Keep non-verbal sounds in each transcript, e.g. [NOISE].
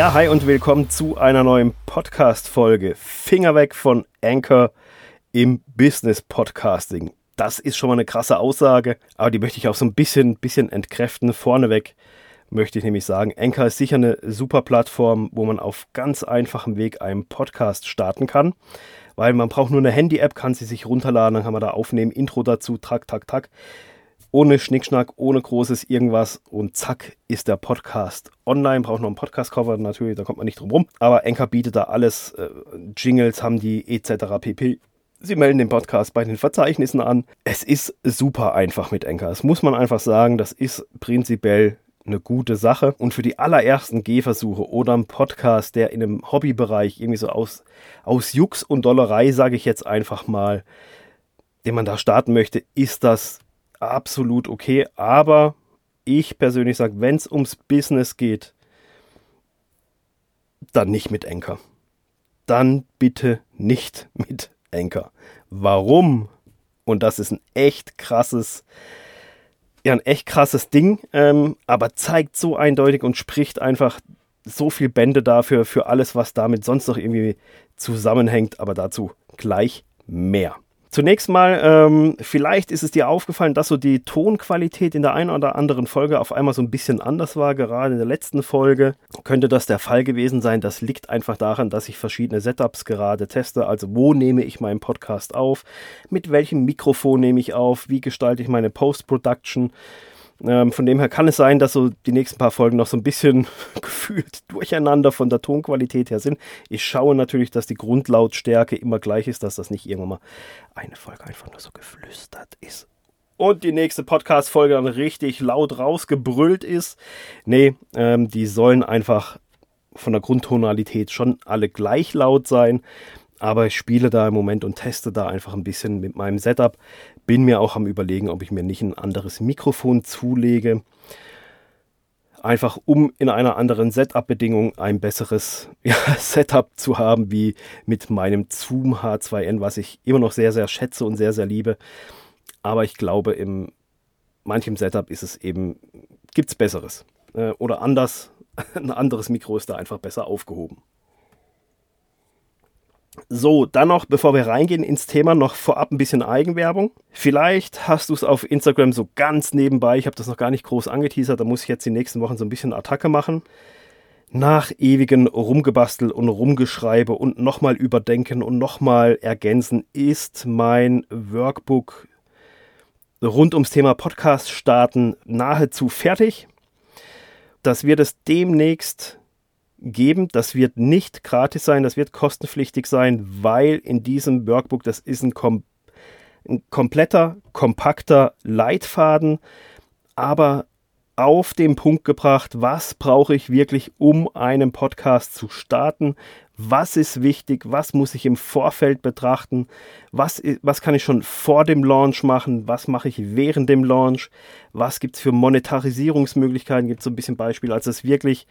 Ja, hi und willkommen zu einer neuen Podcast-Folge. Finger weg von Anchor im Business Podcasting. Das ist schon mal eine krasse Aussage, aber die möchte ich auch so ein bisschen, bisschen entkräften. Vorneweg möchte ich nämlich sagen, Anchor ist sicher eine super Plattform, wo man auf ganz einfachem Weg einen Podcast starten kann. Weil man braucht nur eine Handy-App, kann sie sich runterladen, dann kann man da aufnehmen, Intro dazu, tak, tak, tak ohne Schnickschnack, ohne großes irgendwas und zack ist der Podcast online. Braucht noch einen Podcast-Cover natürlich, da kommt man nicht drum rum. Aber Enker bietet da alles. Äh, Jingles haben die etc. pp. Sie melden den Podcast bei den Verzeichnissen an. Es ist super einfach mit Enker. Das muss man einfach sagen. Das ist prinzipiell eine gute Sache. Und für die allerersten Gehversuche oder einen Podcast, der in einem Hobbybereich irgendwie so aus, aus Jux und Dollerei, sage ich jetzt einfach mal, den man da starten möchte, ist das absolut okay. Aber ich persönlich sage, wenn es ums Business geht, dann nicht mit Enker. Dann bitte nicht [LAUGHS] mit Enker. Warum? Und das ist ein echt krasses, ja, ein echt krasses Ding, ähm, aber zeigt so eindeutig und spricht einfach so viel Bände dafür, für alles, was damit sonst noch irgendwie zusammenhängt. Aber dazu gleich mehr. Zunächst mal, ähm, vielleicht ist es dir aufgefallen, dass so die Tonqualität in der einen oder anderen Folge auf einmal so ein bisschen anders war. Gerade in der letzten Folge könnte das der Fall gewesen sein. Das liegt einfach daran, dass ich verschiedene Setups gerade teste. Also wo nehme ich meinen Podcast auf? Mit welchem Mikrofon nehme ich auf? Wie gestalte ich meine Post-Production? Ähm, von dem her kann es sein, dass so die nächsten paar Folgen noch so ein bisschen [LAUGHS] gefühlt durcheinander von der Tonqualität her sind. Ich schaue natürlich, dass die Grundlautstärke immer gleich ist, dass das nicht irgendwann mal eine Folge einfach nur so geflüstert ist. Und die nächste Podcast-Folge dann richtig laut rausgebrüllt ist. Nee, ähm, die sollen einfach von der Grundtonalität schon alle gleich laut sein. Aber ich spiele da im Moment und teste da einfach ein bisschen mit meinem Setup. Bin mir auch am Überlegen, ob ich mir nicht ein anderes Mikrofon zulege. Einfach um in einer anderen Setup-Bedingung ein besseres [LAUGHS] ja, Setup zu haben, wie mit meinem Zoom H2N, was ich immer noch sehr, sehr schätze und sehr, sehr liebe. Aber ich glaube, in manchem Setup ist es eben, gibt es Besseres. Äh, oder anders, [LAUGHS] ein anderes Mikro ist da einfach besser aufgehoben. So, dann noch, bevor wir reingehen ins Thema, noch vorab ein bisschen Eigenwerbung. Vielleicht hast du es auf Instagram so ganz nebenbei, ich habe das noch gar nicht groß angeteasert, da muss ich jetzt die nächsten Wochen so ein bisschen Attacke machen. Nach ewigen Rumgebastel und Rumgeschreibe und nochmal überdenken und nochmal ergänzen ist mein Workbook rund ums Thema Podcast starten nahezu fertig. Das wird es demnächst geben. Das wird nicht gratis sein, das wird kostenpflichtig sein, weil in diesem Workbook, das ist ein, kom ein kompletter, kompakter Leitfaden, aber auf den Punkt gebracht, was brauche ich wirklich, um einen Podcast zu starten, was ist wichtig, was muss ich im Vorfeld betrachten, was, was kann ich schon vor dem Launch machen, was mache ich während dem Launch, was gibt es für Monetarisierungsmöglichkeiten, gibt es so ein bisschen Beispiele, also es ist wirklich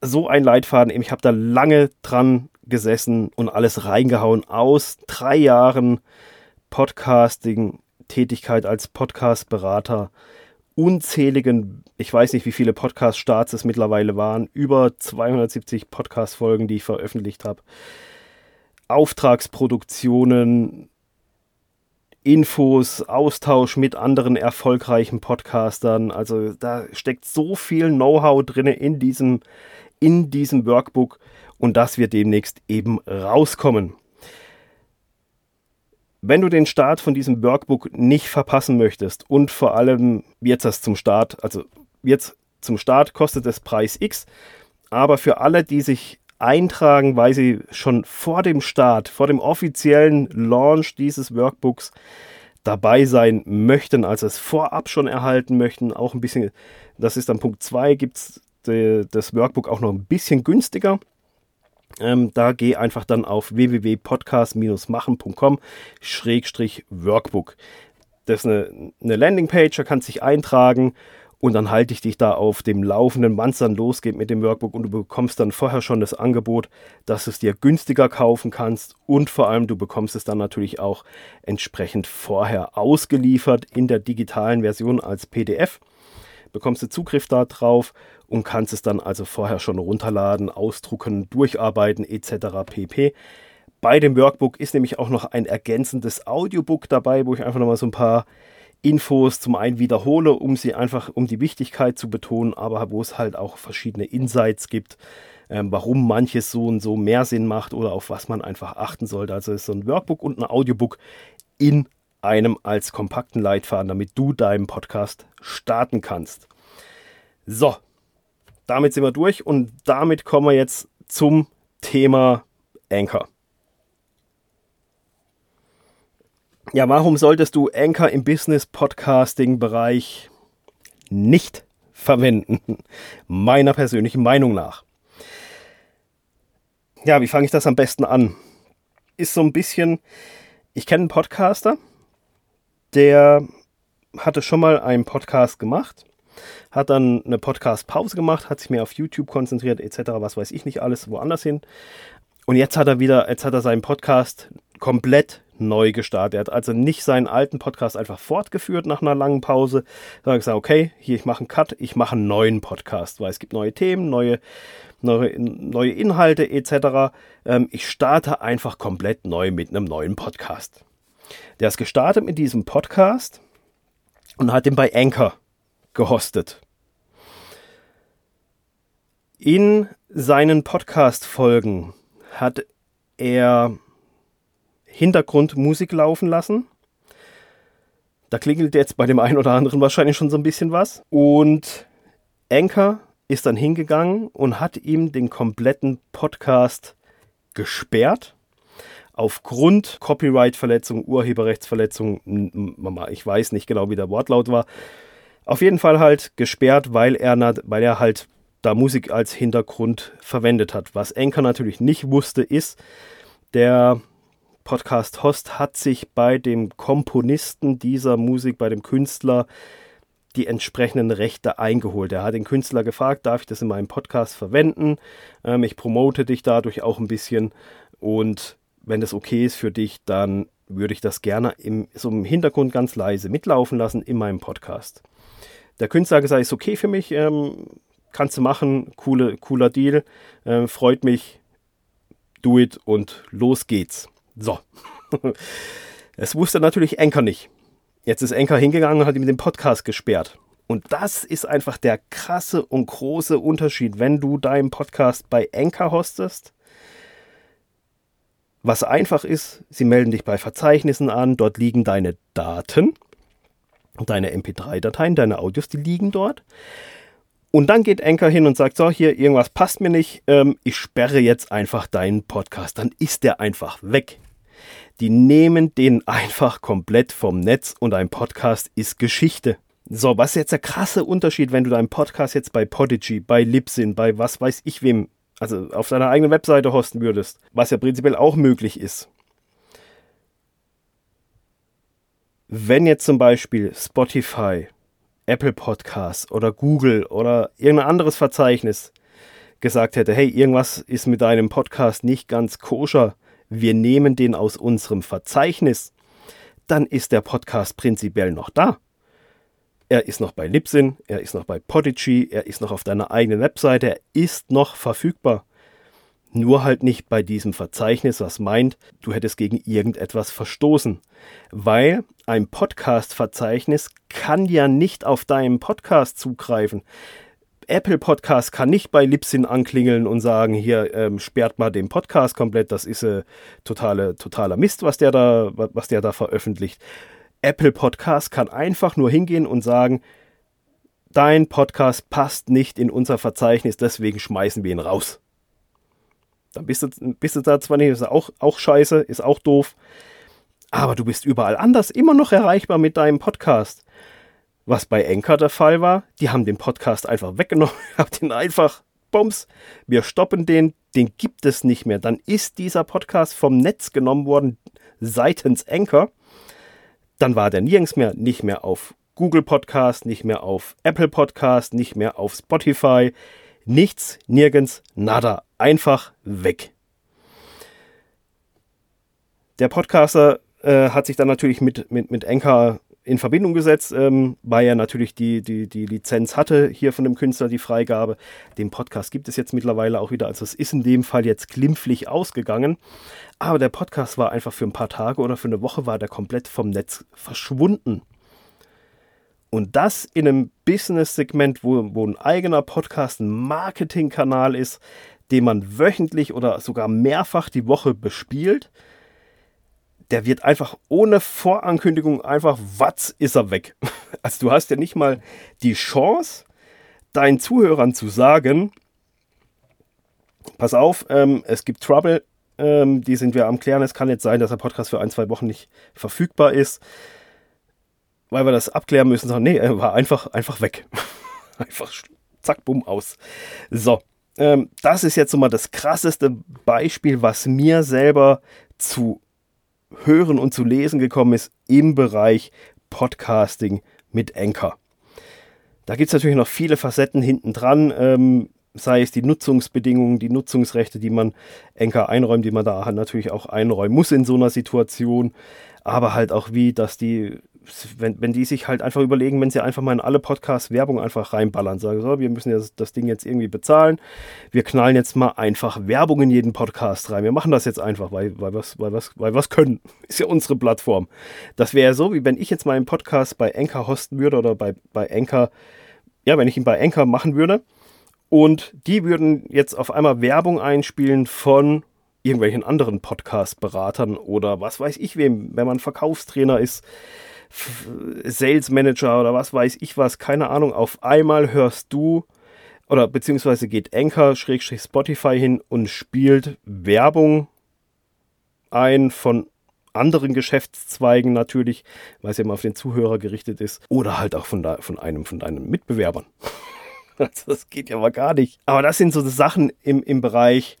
so ein Leitfaden. Ich habe da lange dran gesessen und alles reingehauen aus drei Jahren Podcasting, Tätigkeit als Podcast-Berater, unzähligen, ich weiß nicht, wie viele Podcast-Starts es mittlerweile waren, über 270 Podcast-Folgen, die ich veröffentlicht habe, Auftragsproduktionen, Infos, Austausch mit anderen erfolgreichen Podcastern. Also da steckt so viel Know-how drin in diesem in diesem Workbook und das wird demnächst eben rauskommen. Wenn du den Start von diesem Workbook nicht verpassen möchtest und vor allem jetzt das zum Start, also jetzt zum Start kostet es Preis X, aber für alle, die sich eintragen, weil sie schon vor dem Start, vor dem offiziellen Launch dieses Workbooks dabei sein möchten, also es vorab schon erhalten möchten, auch ein bisschen, das ist dann Punkt 2, gibt es das Workbook auch noch ein bisschen günstiger. Ähm, da geh einfach dann auf www.podcast-machen.com-workbook. Das ist eine, eine Landingpage, da kannst du dich eintragen und dann halte ich dich da auf dem Laufenden, wann es dann losgeht mit dem Workbook und du bekommst dann vorher schon das Angebot, dass du es dir günstiger kaufen kannst und vor allem du bekommst es dann natürlich auch entsprechend vorher ausgeliefert in der digitalen Version als PDF bekommst du Zugriff darauf und kannst es dann also vorher schon runterladen, ausdrucken, durcharbeiten etc. pp. Bei dem Workbook ist nämlich auch noch ein ergänzendes Audiobook dabei, wo ich einfach nochmal so ein paar Infos zum einen wiederhole, um sie einfach, um die Wichtigkeit zu betonen, aber wo es halt auch verschiedene Insights gibt, ähm, warum manches so und so mehr Sinn macht oder auf was man einfach achten sollte. Also ist so ein Workbook und ein Audiobook in einem als kompakten Leitfaden, damit du deinen Podcast starten kannst. So, damit sind wir durch und damit kommen wir jetzt zum Thema Anchor. Ja, warum solltest du Anchor im Business Podcasting Bereich nicht verwenden? [LAUGHS] Meiner persönlichen Meinung nach. Ja, wie fange ich das am besten an? Ist so ein bisschen, ich kenne einen Podcaster, der hatte schon mal einen Podcast gemacht, hat dann eine Podcast-Pause gemacht, hat sich mehr auf YouTube konzentriert, etc., was weiß ich nicht alles, woanders hin. Und jetzt hat er wieder, jetzt hat er seinen Podcast komplett neu gestartet. Er hat also nicht seinen alten Podcast einfach fortgeführt nach einer langen Pause, sondern gesagt, okay, hier, ich mache einen Cut, ich mache einen neuen Podcast, weil es gibt neue Themen, neue, neue, neue Inhalte etc. Ähm, ich starte einfach komplett neu mit einem neuen Podcast. Der ist gestartet mit diesem Podcast und hat ihn bei Anchor gehostet. In seinen Podcast-Folgen hat er Hintergrundmusik laufen lassen. Da klingelt jetzt bei dem einen oder anderen wahrscheinlich schon so ein bisschen was. Und Anchor ist dann hingegangen und hat ihm den kompletten Podcast gesperrt. Aufgrund Copyright-Verletzung, Urheberrechtsverletzung, ich weiß nicht genau, wie der Wortlaut war. Auf jeden Fall halt gesperrt, weil er, weil er halt da Musik als Hintergrund verwendet hat. Was Anchor natürlich nicht wusste, ist, der Podcast-Host hat sich bei dem Komponisten dieser Musik, bei dem Künstler, die entsprechenden Rechte eingeholt. Er hat den Künstler gefragt, darf ich das in meinem Podcast verwenden? Ähm, ich promote dich dadurch auch ein bisschen und wenn das okay ist für dich, dann würde ich das gerne im, so im Hintergrund ganz leise mitlaufen lassen in meinem Podcast. Der Künstler hat gesagt, ist okay für mich, ähm, kannst du machen, coole, cooler Deal, äh, freut mich, do it und los geht's. So. [LAUGHS] Es wusste natürlich Anchor nicht. Jetzt ist Anchor hingegangen und hat ihm den Podcast gesperrt. Und das ist einfach der krasse und große Unterschied, wenn du deinen Podcast bei Anchor hostest. Was einfach ist, sie melden dich bei Verzeichnissen an, dort liegen deine Daten, deine MP3-Dateien, deine Audios, die liegen dort. Und dann geht Anchor hin und sagt, so, hier, irgendwas passt mir nicht, ähm, ich sperre jetzt einfach deinen Podcast. Dann ist der einfach weg die nehmen den [LAUGHS] einfach komplett vom Netz und ein Podcast ist Geschichte. So, was ist jetzt der krasse Unterschied, wenn du deinen Podcast jetzt bei Podigy, bei Libsyn, bei was weiß ich wem, also auf deiner eigenen Webseite hosten würdest, was ja prinzipiell auch möglich ist. Wenn jetzt zum Beispiel Spotify, Apple Podcasts oder Google oder irgendein anderes Verzeichnis gesagt hätte, hey, irgendwas ist mit deinem Podcast nicht ganz koscher, wir nehmen den aus unserem Verzeichnis, dann ist der Podcast prinzipiell noch da. Er ist noch bei Libsyn, er ist noch bei Podigy, er ist noch auf deiner eigenen Webseite, er ist noch verfügbar. Nur halt nicht bei diesem Verzeichnis, was meint, du hättest gegen irgendetwas verstoßen. Weil ein Podcast-Verzeichnis kann ja nicht auf deinen Podcast zugreifen. Apple Podcast kann nicht bei Libsyn anklingeln und sagen, hier ähm, sperrt mal den Podcast komplett, das ist äh, totale, totaler Mist, was der, da, was der da veröffentlicht. Apple Podcast kann einfach nur hingehen und sagen, dein Podcast passt nicht in unser Verzeichnis, deswegen schmeißen wir ihn raus. Dann bist du, bist du da zwar nicht, ist auch, auch scheiße, ist auch doof, aber du bist überall anders immer noch erreichbar mit deinem Podcast. Was bei Enker der Fall war, die haben den Podcast einfach weggenommen, [LAUGHS] habt ihn einfach, bums, wir stoppen den, den gibt es nicht mehr. Dann ist dieser Podcast vom Netz genommen worden seitens Anchor. Dann war der nirgends mehr, nicht mehr auf Google Podcast, nicht mehr auf Apple Podcast, nicht mehr auf Spotify. Nichts, nirgends, nada. Einfach weg. Der Podcaster äh, hat sich dann natürlich mit, mit, mit Anchor in Verbindung gesetzt, ähm, weil er natürlich die, die, die Lizenz hatte hier von dem Künstler, die Freigabe. Den Podcast gibt es jetzt mittlerweile auch wieder, also es ist in dem Fall jetzt glimpflich ausgegangen. Aber der Podcast war einfach für ein paar Tage oder für eine Woche war der komplett vom Netz verschwunden. Und das in einem Business-Segment, wo, wo ein eigener Podcast ein Marketingkanal ist, den man wöchentlich oder sogar mehrfach die Woche bespielt der wird einfach ohne Vorankündigung einfach, was ist er weg. [LAUGHS] Also du hast ja nicht mal die Chance, deinen Zuhörern zu sagen, pass auf, ähm, es gibt Trouble, ähm, die sind wir am Klären. Es kann jetzt sein, dass der Podcast für ein, zwei Wochen nicht verfügbar ist, weil wir das abklären müssen. Sagen, nee, er war einfach, einfach weg. [LAUGHS] einfach zack, bumm, aus. So, ähm, das ist jetzt so mal das krasseste Beispiel, was mir selber zu hören und zu lesen gekommen ist im Bereich Podcasting mit Anchor. Da gibt es natürlich noch viele Facetten hinten dran, ähm, sei es die Nutzungsbedingungen, die Nutzungsrechte, die man Anchor einräumt, die man da natürlich auch einräumen muss in so einer Situation, aber halt auch wie, dass die wenn, wenn die sich halt einfach überlegen, wenn sie einfach mal in alle Podcasts Werbung einfach reinballern, sagen so, wir müssen das, das Ding jetzt irgendwie bezahlen, wir knallen jetzt mal einfach Werbung in jeden Podcast rein. Wir machen das jetzt einfach, weil, weil, was, weil, was, weil was können. [LAUGHS] Ist ja unsere Plattform. Das wäre so, wie wenn ich jetzt meinen Podcast bei Anchor hosten würde oder bei, bei Anchor, ja, wenn ich ihn bei Anchor machen würde und die würden jetzt auf einmal Werbung einspielen von irgendwelchen anderen Podcast-Beratern oder was weiß ich wem, wenn man Verkaufstrainer ist, Sales Manager oder was weiß ich was, keine Ahnung, auf einmal hörst du oder beziehungsweise geht Anchor Spotify hin und spielt Werbung ein von anderen Geschäftszweigen natürlich, weil es ja immer auf den Zuhörer gerichtet ist, oder halt auch von, da, von einem von deinen Mitbewerbern. [LAUGHS] das geht ja mal gar nicht. Aber das sind so Sachen im, im Bereich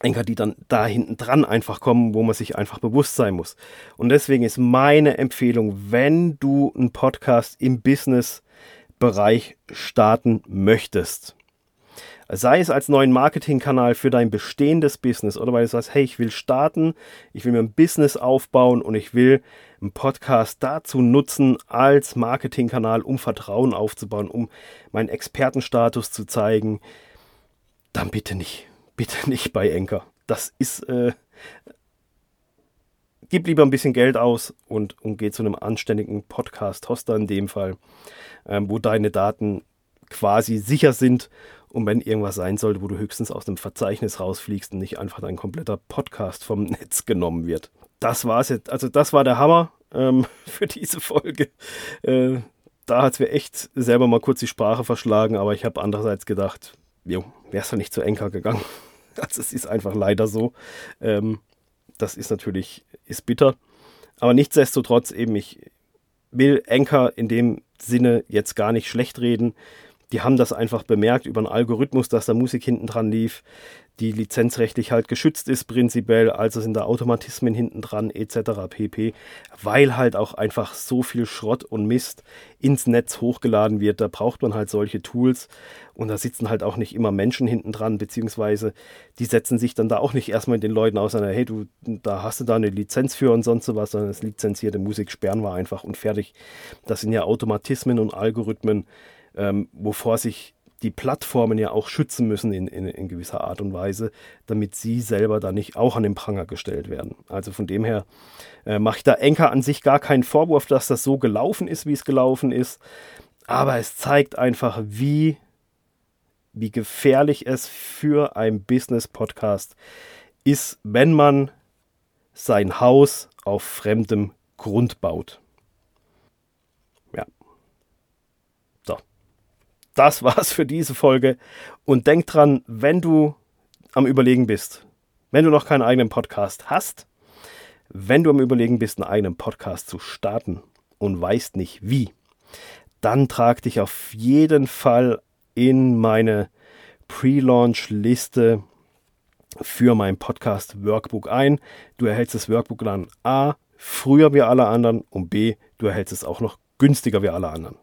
Anker, die dann da hinten dran einfach kommen, wo man sich einfach bewusst sein muss. Und deswegen ist meine Empfehlung, wenn du einen Podcast im Business-Bereich starten möchtest, sei es als neuen Marketingkanal für dein bestehendes Business oder weil du sagst, hey, ich will starten, ich will mir ein Business aufbauen und ich will einen Podcast dazu nutzen als Marketingkanal, um Vertrauen aufzubauen, um meinen Expertenstatus zu zeigen, dann bitte nicht bitte [LAUGHS] nicht bei Enker. Das ist, äh, gib lieber ein bisschen Geld aus und, und geh zu einem anständigen Podcast-Hoster in dem Fall, ähm, wo deine Daten quasi sicher sind und wenn irgendwas sein sollte, wo du höchstens aus dem Verzeichnis rausfliegst und nicht einfach dein kompletter Podcast vom [LAUGHS] Netz genommen wird. Das war's jetzt. Also das war der Hammer ähm, [LAUGHS] für diese Folge. Äh, da hat es mir echt selber mal kurz die Sprache verschlagen, aber ich habe andererseits gedacht, jo, wär's doch nicht zu Enker gegangen. [LAUGHS] Also es ist einfach leider so. Ähm, das ist natürlich, ist bitter. Aber nichtsdestotrotz eben, ich will Enker in dem Sinne jetzt gar nicht schlecht reden. Die haben das einfach bemerkt über einen Algorithmus, dass da Musik hinten dran lief die lizenzrechtlich halt geschützt ist prinzipiell, also sind da Automatismen hinten dran etc. pp, weil halt auch einfach so viel Schrott und Mist ins Netz hochgeladen wird, da braucht man halt solche Tools und da sitzen halt auch nicht immer Menschen hinten dran, beziehungsweise die setzen sich dann da auch nicht erstmal den Leuten aus, sondern hey, du, da hast du da eine Lizenz für und sonst sowas, sondern das lizenzierte Musik sperren wir einfach und fertig. Das sind ja Automatismen und Algorithmen, ähm, wovor sich die Plattformen ja auch schützen müssen in, in, in, gewisser Art und Weise, damit sie selber da nicht auch an den Pranger gestellt werden. Also von dem her äh, mache ich da Enker an sich gar keinen Vorwurf, dass das so gelaufen ist, wie es gelaufen ist. Aber es zeigt einfach, wie, wie gefährlich es für ein Business-Podcast ist, wenn man sein Haus auf fremdem Grund baut. Das war's für diese Folge. Und denk dran, wenn du am Überlegen bist, wenn du noch keinen eigenen Podcast hast, wenn du am Überlegen bist, einen eigenen Podcast zu starten und weißt nicht wie, dann trag dich auf jeden Fall in meine Pre-Launch-Liste für mein Podcast Workbook ein. Du erhältst das Workbook dann A, früher wie alle anderen und B, du erhältst es auch noch günstiger wie alle anderen.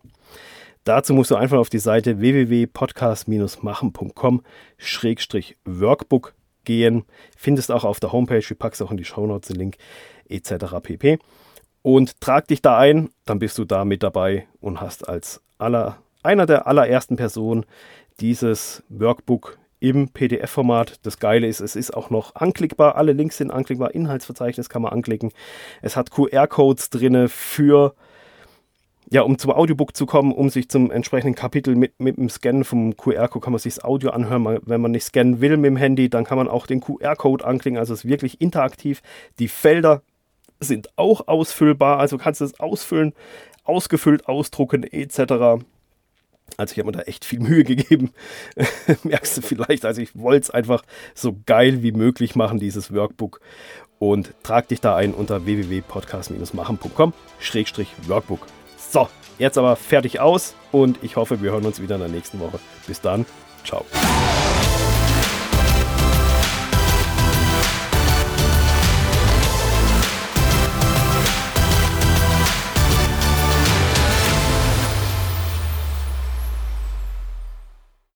Dazu musst du einfach auf die Seite www.podcast-machen.com-workbook gehen. Findest auch auf der Homepage, ich pack's auch in die Shownotes den Link etc. pp. und trag dich da ein, dann bist du da mit dabei und hast als aller, einer der allerersten Personen dieses Workbook im PDF-Format. Das Geile ist, es ist auch noch anklickbar. Alle Links sind anklickbar. Inhaltsverzeichnis kann man anklicken. Es hat QR-Codes drin für, ja, um zum Audiobook zu kommen, um sich zum entsprechenden Kapitel mit, mit dem Scannen vom QR-Code kann man sich das Audio anhören. Wenn man nicht scannen will mit dem Handy, dann kann man auch den QR-Code anklicken. Also es ist wirklich interaktiv. Die Felder sind auch ausfüllbar. Also kannst du es ausfüllen, ausgefüllt, ausdrucken etc. Also ich habe mir da echt viel Mühe gegeben. [LAUGHS] Merkst du vielleicht, also ich wollte es einfach so geil wie möglich machen, dieses Workbook. Und trag dich da ein unter www.podcast-machen.com-workbook. So, jetzt aber fertig aus und ich hoffe, wir hören uns wieder in der nächsten Woche. Bis dann, ciao.